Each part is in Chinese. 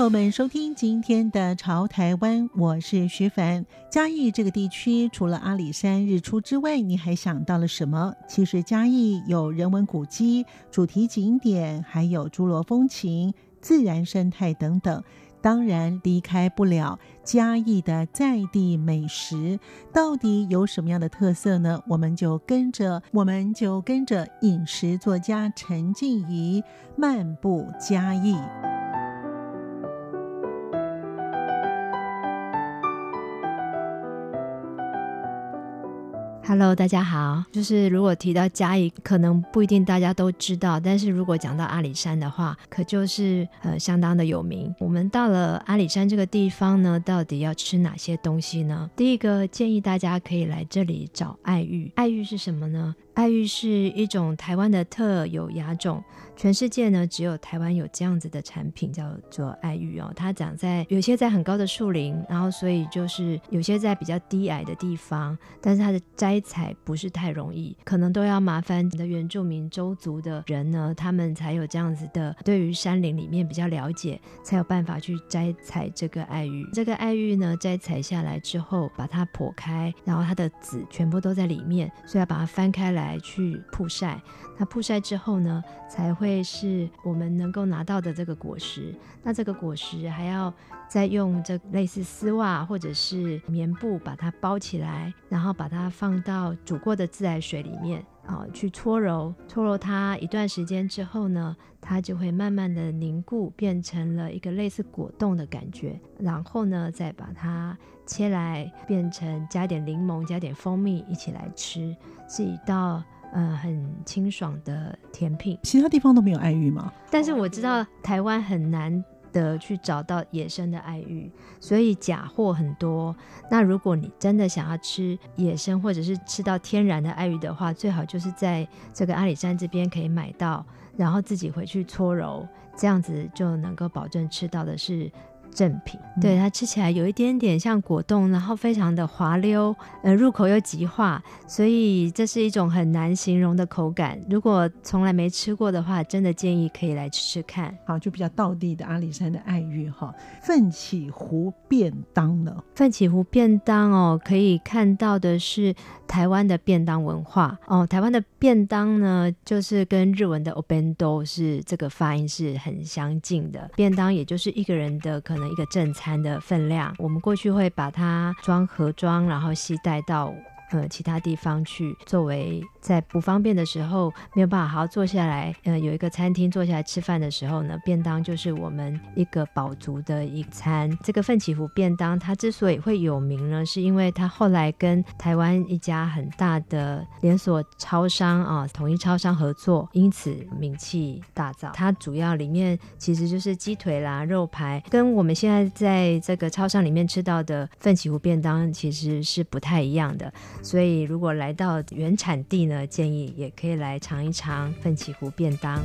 朋友们收听今天的《潮台湾》，我是徐凡。嘉义这个地区，除了阿里山日出之外，你还想到了什么？其实嘉义有人文古迹、主题景点，还有诸罗风情。自然生态等等，当然离开不了嘉义的在地美食。到底有什么样的特色呢？我们就跟着，我们就跟着饮食作家陈静怡漫步嘉义。Hello，大家好。就是如果提到嘉义，可能不一定大家都知道，但是如果讲到阿里山的话，可就是呃相当的有名。我们到了阿里山这个地方呢，到底要吃哪些东西呢？第一个建议大家可以来这里找爱玉。爱玉是什么呢？爱玉是一种台湾的特有亚种，全世界呢只有台湾有这样子的产品，叫做爱玉哦。它长在有些在很高的树林，然后所以就是有些在比较低矮的地方，但是它的摘采不是太容易，可能都要麻烦你的原住民邹族的人呢，他们才有这样子的对于山林里面比较了解，才有办法去摘采这个爱玉。这个爱玉呢，摘采下来之后，把它剖开，然后它的籽全部都在里面，所以要把它翻开来。来去曝晒，那曝晒之后呢，才会是我们能够拿到的这个果实。那这个果实还要再用这类似丝袜或者是棉布把它包起来，然后把它放到煮过的自来水里面啊，去搓揉，搓揉它一段时间之后呢，它就会慢慢的凝固，变成了一个类似果冻的感觉。然后呢，再把它切来，变成加点柠檬、加点蜂蜜一起来吃。是一道呃很清爽的甜品，其他地方都没有爱玉吗？但是我知道台湾很难的去找到野生的爱玉，所以假货很多。那如果你真的想要吃野生或者是吃到天然的爱玉的话，最好就是在这个阿里山这边可以买到，然后自己回去搓揉，这样子就能够保证吃到的是。正品，对，它吃起来有一点点像果冻，然后非常的滑溜，呃，入口又极化，所以这是一种很难形容的口感。如果从来没吃过的话，真的建议可以来吃吃看。好，就比较道地的阿里山的爱玉哈，奋起湖便当呢？奋起湖便当哦，可以看到的是台湾的便当文化哦。台湾的便当呢，就是跟日文的 obendo 是这个发音是很相近的。便当也就是一个人的可能。一个正餐的分量，我们过去会把它装盒装，然后携带到呃其他地方去，作为。在不方便的时候，没有办法好好坐下来，呃，有一个餐厅坐下来吃饭的时候呢，便当就是我们一个饱足的一餐。这个奋起湖便当，它之所以会有名呢，是因为它后来跟台湾一家很大的连锁超商啊，统一超商合作，因此名气大噪。它主要里面其实就是鸡腿啦、肉排，跟我们现在在这个超商里面吃到的奋起湖便当其实是不太一样的。所以如果来到原产地呢，建议也可以来尝一尝奋起湖便当。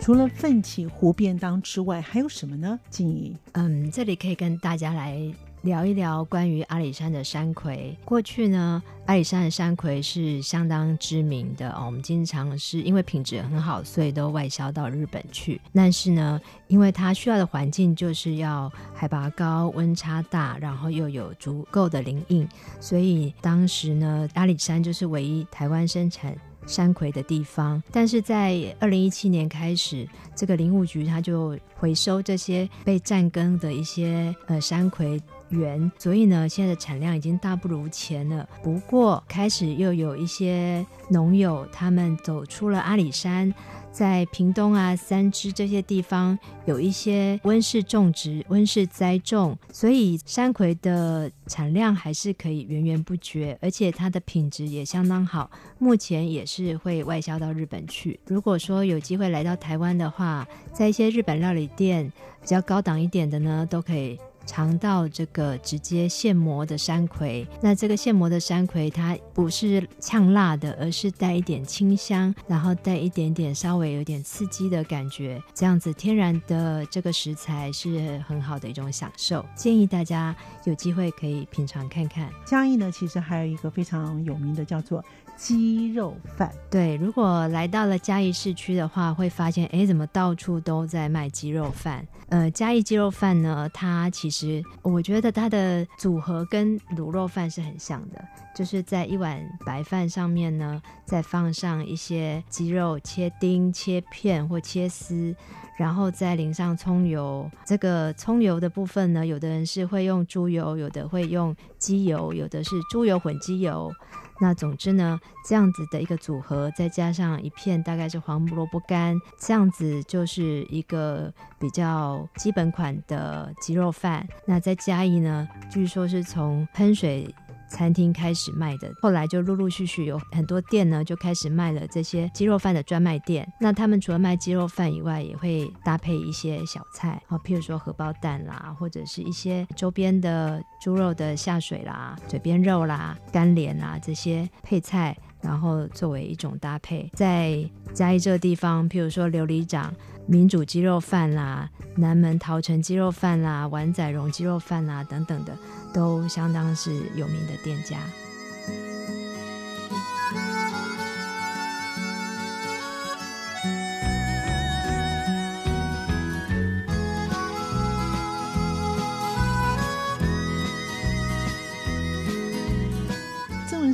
除了奋起湖便当之外，还有什么呢？静怡，嗯，这里可以跟大家来。聊一聊关于阿里山的山葵。过去呢，阿里山的山葵是相当知名的哦。我们经常是因为品质很好，所以都外销到日本去。但是呢，因为它需要的环境就是要海拔高、温差大，然后又有足够的林荫，所以当时呢，阿里山就是唯一台湾生产山葵的地方。但是在二零一七年开始，这个林务局它就回收这些被占耕的一些呃山葵。源，所以呢，现在的产量已经大不如前了。不过，开始又有一些农友他们走出了阿里山。在屏东啊、三芝这些地方有一些温室种植、温室栽种，所以山葵的产量还是可以源源不绝，而且它的品质也相当好。目前也是会外销到日本去。如果说有机会来到台湾的话，在一些日本料理店比较高档一点的呢，都可以。尝到这个直接现磨的山葵，那这个现磨的山葵它不是呛辣的，而是带一点清香，然后带一点点稍微有点刺激的感觉，这样子天然的这个食材是很好的一种享受，建议大家有机会可以品尝看看。嘉义呢，其实还有一个非常有名的叫做。鸡肉饭，对，如果来到了嘉义市区的话，会发现，哎，怎么到处都在卖鸡肉饭？呃，嘉义鸡肉饭呢，它其实我觉得它的组合跟卤肉饭是很像的，就是在一碗白饭上面呢，再放上一些鸡肉切丁、切片或切丝。然后再淋上葱油，这个葱油的部分呢，有的人是会用猪油，有的会用鸡油，有的是猪油混鸡油。那总之呢，这样子的一个组合，再加上一片大概是黄萝卜干，这样子就是一个比较基本款的鸡肉饭。那再加一呢，据说是从喷水。餐厅开始卖的，后来就陆陆续续有很多店呢，就开始卖了这些鸡肉饭的专卖店。那他们除了卖鸡肉饭以外，也会搭配一些小菜，啊，譬如说荷包蛋啦，或者是一些周边的猪肉的下水啦、嘴边肉啦、干莲啦这些配菜，然后作为一种搭配。在嘉义这个地方，譬如说琉璃掌民主鸡肉饭啦、南门桃城鸡肉饭啦、碗仔荣鸡肉饭啦等等的。都相当是有名的店家。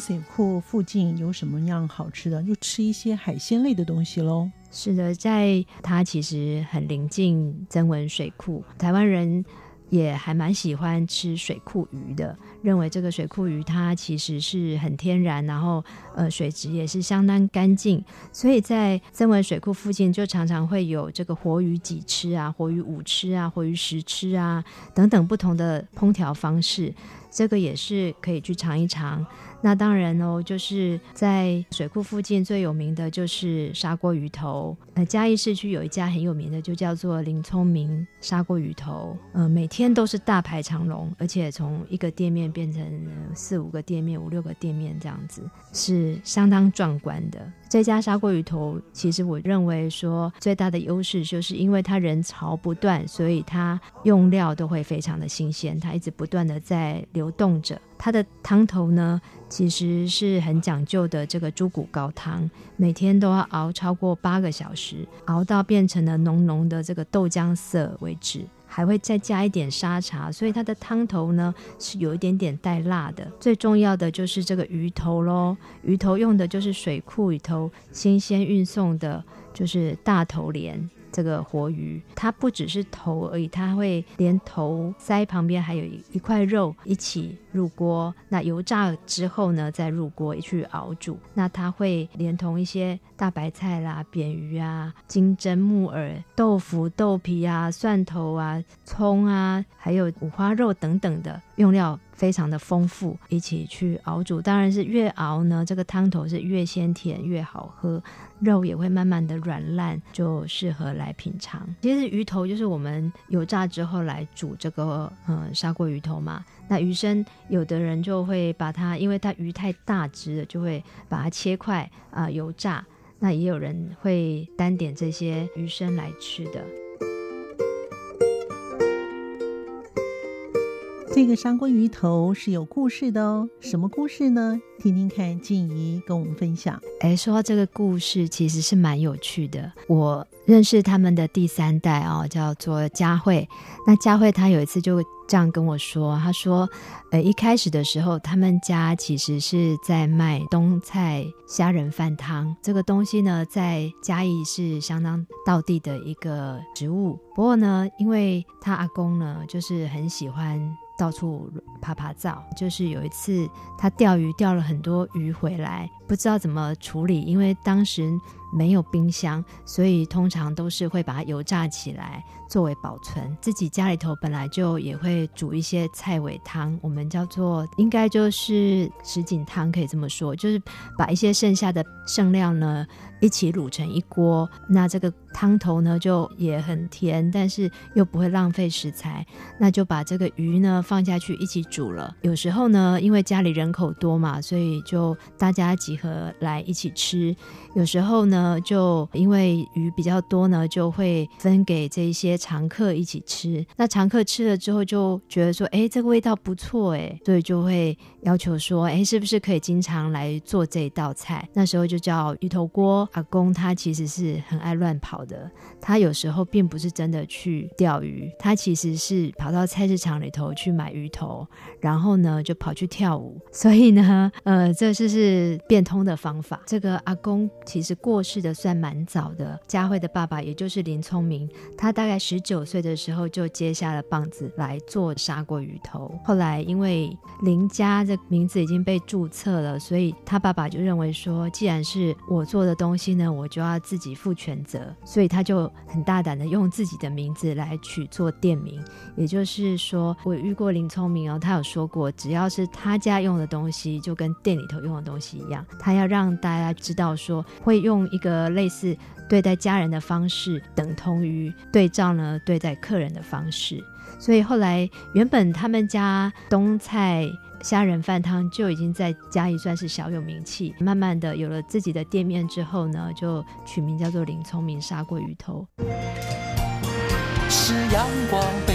水库附近有什么样好吃的？就吃一些海鲜类的东西喽。是的，在它其实很临近曾文水库，台湾人。也还蛮喜欢吃水库鱼的，认为这个水库鱼它其实是很天然，然后呃水质也是相当干净，所以在曾文水库附近就常常会有这个活鱼几吃啊，活鱼五吃啊，活鱼十吃啊等等不同的烹调方式，这个也是可以去尝一尝。那当然哦，就是在水库附近最有名的就是砂锅鱼头。呃，嘉义市区有一家很有名的，就叫做林聪明砂锅鱼头。呃，每天都是大排长龙，而且从一个店面变成四五个店面、五六个店面这样子，是相当壮观的。这家砂锅鱼头，其实我认为说最大的优势就是因为它人潮不断，所以它用料都会非常的新鲜，它一直不断的在流动着。它的汤头呢，其实是很讲究的，这个猪骨高汤，每天都要熬超过八个小时，熬到变成了浓浓的这个豆浆色为止，还会再加一点沙茶，所以它的汤头呢是有一点点带辣的。最重要的就是这个鱼头喽，鱼头用的就是水库里头，新鲜运送的，就是大头鲢。这个活鱼，它不只是头而已，它会连头腮旁边还有一一块肉一起入锅。那油炸之后呢，再入锅去熬煮。那它会连同一些大白菜啦、扁鱼啊、金针、木耳、豆腐、豆皮啊、蒜头啊、葱啊，还有五花肉等等的用料。非常的丰富，一起去熬煮，当然是越熬呢，这个汤头是越鲜甜越好喝，肉也会慢慢的软烂，就适合来品尝。其实鱼头就是我们油炸之后来煮这个嗯砂锅鱼头嘛。那鱼身有的人就会把它，因为它鱼太大只了，就会把它切块啊、油炸。那也有人会单点这些鱼身来吃的。这个砂锅鱼头是有故事的哦，什么故事呢？听听看，静怡跟我们分享。哎，说到这个故事，其实是蛮有趣的。我认识他们的第三代哦，叫做佳慧。那佳慧她有一次就这样跟我说，她说，呃，一开始的时候，他们家其实是在卖冬菜虾仁饭汤。这个东西呢，在嘉义是相当道地的一个食物。不过呢，因为他阿公呢，就是很喜欢。到处爬爬照。就是有一次他钓鱼钓了很多鱼回来，不知道怎么处理，因为当时没有冰箱，所以通常都是会把它油炸起来。作为保存，自己家里头本来就也会煮一些菜尾汤，我们叫做应该就是什锦汤，可以这么说，就是把一些剩下的剩料呢一起卤成一锅，那这个汤头呢就也很甜，但是又不会浪费食材，那就把这个鱼呢放下去一起煮了。有时候呢，因为家里人口多嘛，所以就大家集合来一起吃。有时候呢，呃就因为鱼比较多呢，就会分给这一些。常客一起吃，那常客吃了之后就觉得说，哎，这个味道不错，哎，所以就会要求说，哎，是不是可以经常来做这道菜？那时候就叫鱼头锅。阿公他其实是很爱乱跑的，他有时候并不是真的去钓鱼，他其实是跑到菜市场里头去买鱼头，然后呢就跑去跳舞。所以呢，呃，这就是变通的方法。这个阿公其实过世是的算蛮早的，佳慧的爸爸也就是林聪明，他大概。十九岁的时候就接下了棒子来做砂锅鱼头，后来因为林家的名字已经被注册了，所以他爸爸就认为说，既然是我做的东西呢，我就要自己负全责，所以他就很大胆的用自己的名字来取做店名。也就是说，我遇过林聪明哦，他有说过，只要是他家用的东西，就跟店里头用的东西一样，他要让大家知道说，会用一个类似。对待家人的方式等同于对照呢对待客人的方式，所以后来原本他们家冬菜虾仁饭汤就已经在嘉义算是小有名气，慢慢的有了自己的店面之后呢，就取名叫做林聪明砂锅鱼头。是阳光，翅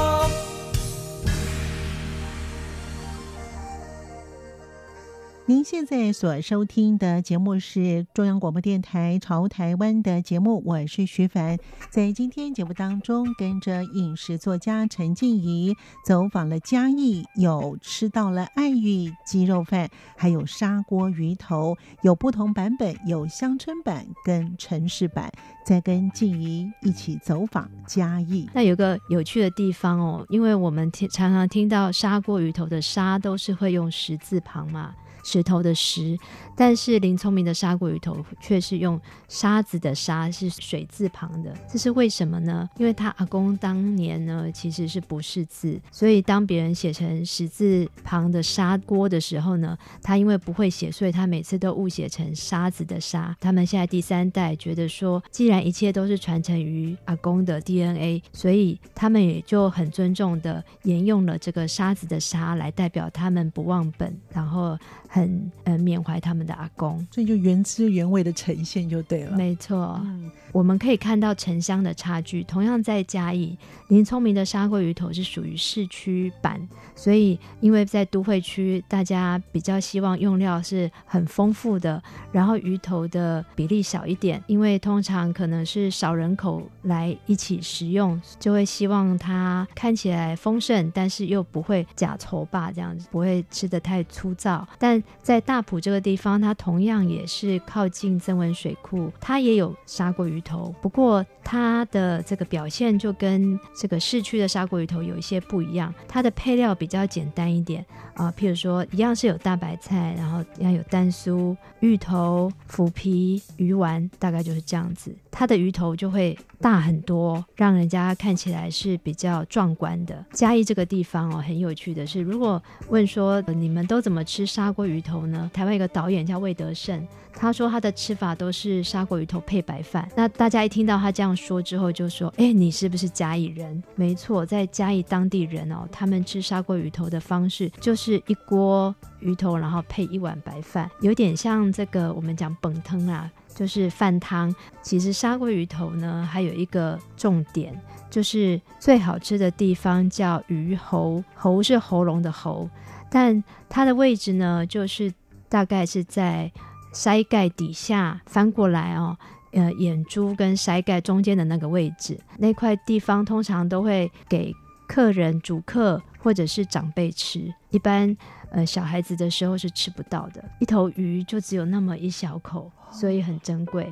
您现在所收听的节目是中央广播电台《潮台湾》的节目，我是徐凡。在今天节目当中，跟着饮食作家陈静怡走访了嘉义，有吃到了爱玉鸡肉饭，还有砂锅鱼头，有不同版本，有乡村版跟城市版。再跟静怡一起走访嘉义。那有个有趣的地方哦，因为我们听常常听到砂锅鱼头的“砂”都是会用石字旁嘛。石头的石，但是林聪明的砂锅鱼头却是用沙子的沙，是水字旁的，这是为什么呢？因为他阿公当年呢其实是不识字，所以当别人写成石字旁的砂锅的时候呢，他因为不会写，所以他每次都误写成沙子的沙。他们现在第三代觉得说，既然一切都是传承于阿公的 DNA，所以他们也就很尊重的沿用了这个沙子的沙来代表他们不忘本，然后。很呃缅怀他们的阿公，所以就原汁原味的呈现就对了。没错，嗯，我们可以看到城乡的差距。同样在嘉义，林聪明的砂锅鱼头是属于市区版，所以因为在都会区，大家比较希望用料是很丰富的，然后鱼头的比例小一点，因为通常可能是少人口来一起食用，就会希望它看起来丰盛，但是又不会假稠吧这样子，不会吃的太粗糙，但在大埔这个地方，它同样也是靠近曾文水库，它也有砂锅鱼头，不过它的这个表现就跟这个市区的砂锅鱼头有一些不一样，它的配料比较简单一点啊、譬如说一样是有大白菜，然后一样有蛋酥、芋头、腐皮、鱼丸，大概就是这样子。它的鱼头就会大很多，让人家看起来是比较壮观的。嘉义这个地方哦，很有趣的是，如果问说、你们都怎么吃砂锅鱼头呢？台湾一个导演叫魏德胜，他说他的吃法都是砂锅鱼头配白饭。那大家一听到他这样说之后，就说：哎，你是不是嘉义人？没错，在嘉义当地人哦，他们吃砂锅鱼头的方式就是一锅鱼头，然后配一碗白饭，有点像这个我们讲本汤啊。就是饭汤，其实砂锅鱼头呢，还有一个重点，就是最好吃的地方叫鱼喉，喉是喉咙的喉，但它的位置呢，就是大概是在筛盖底下翻过来哦，呃，眼珠跟筛盖中间的那个位置，那块地方通常都会给客人主客或者是长辈吃。一般呃小孩子的时候是吃不到的，一头鱼就只有那么一小口，所以很珍贵。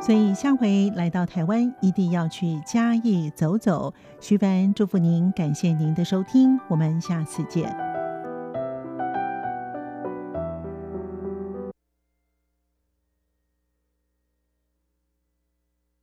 所以下回来到台湾，一定要去嘉义走走。徐帆祝福您，感谢您的收听，我们下次见。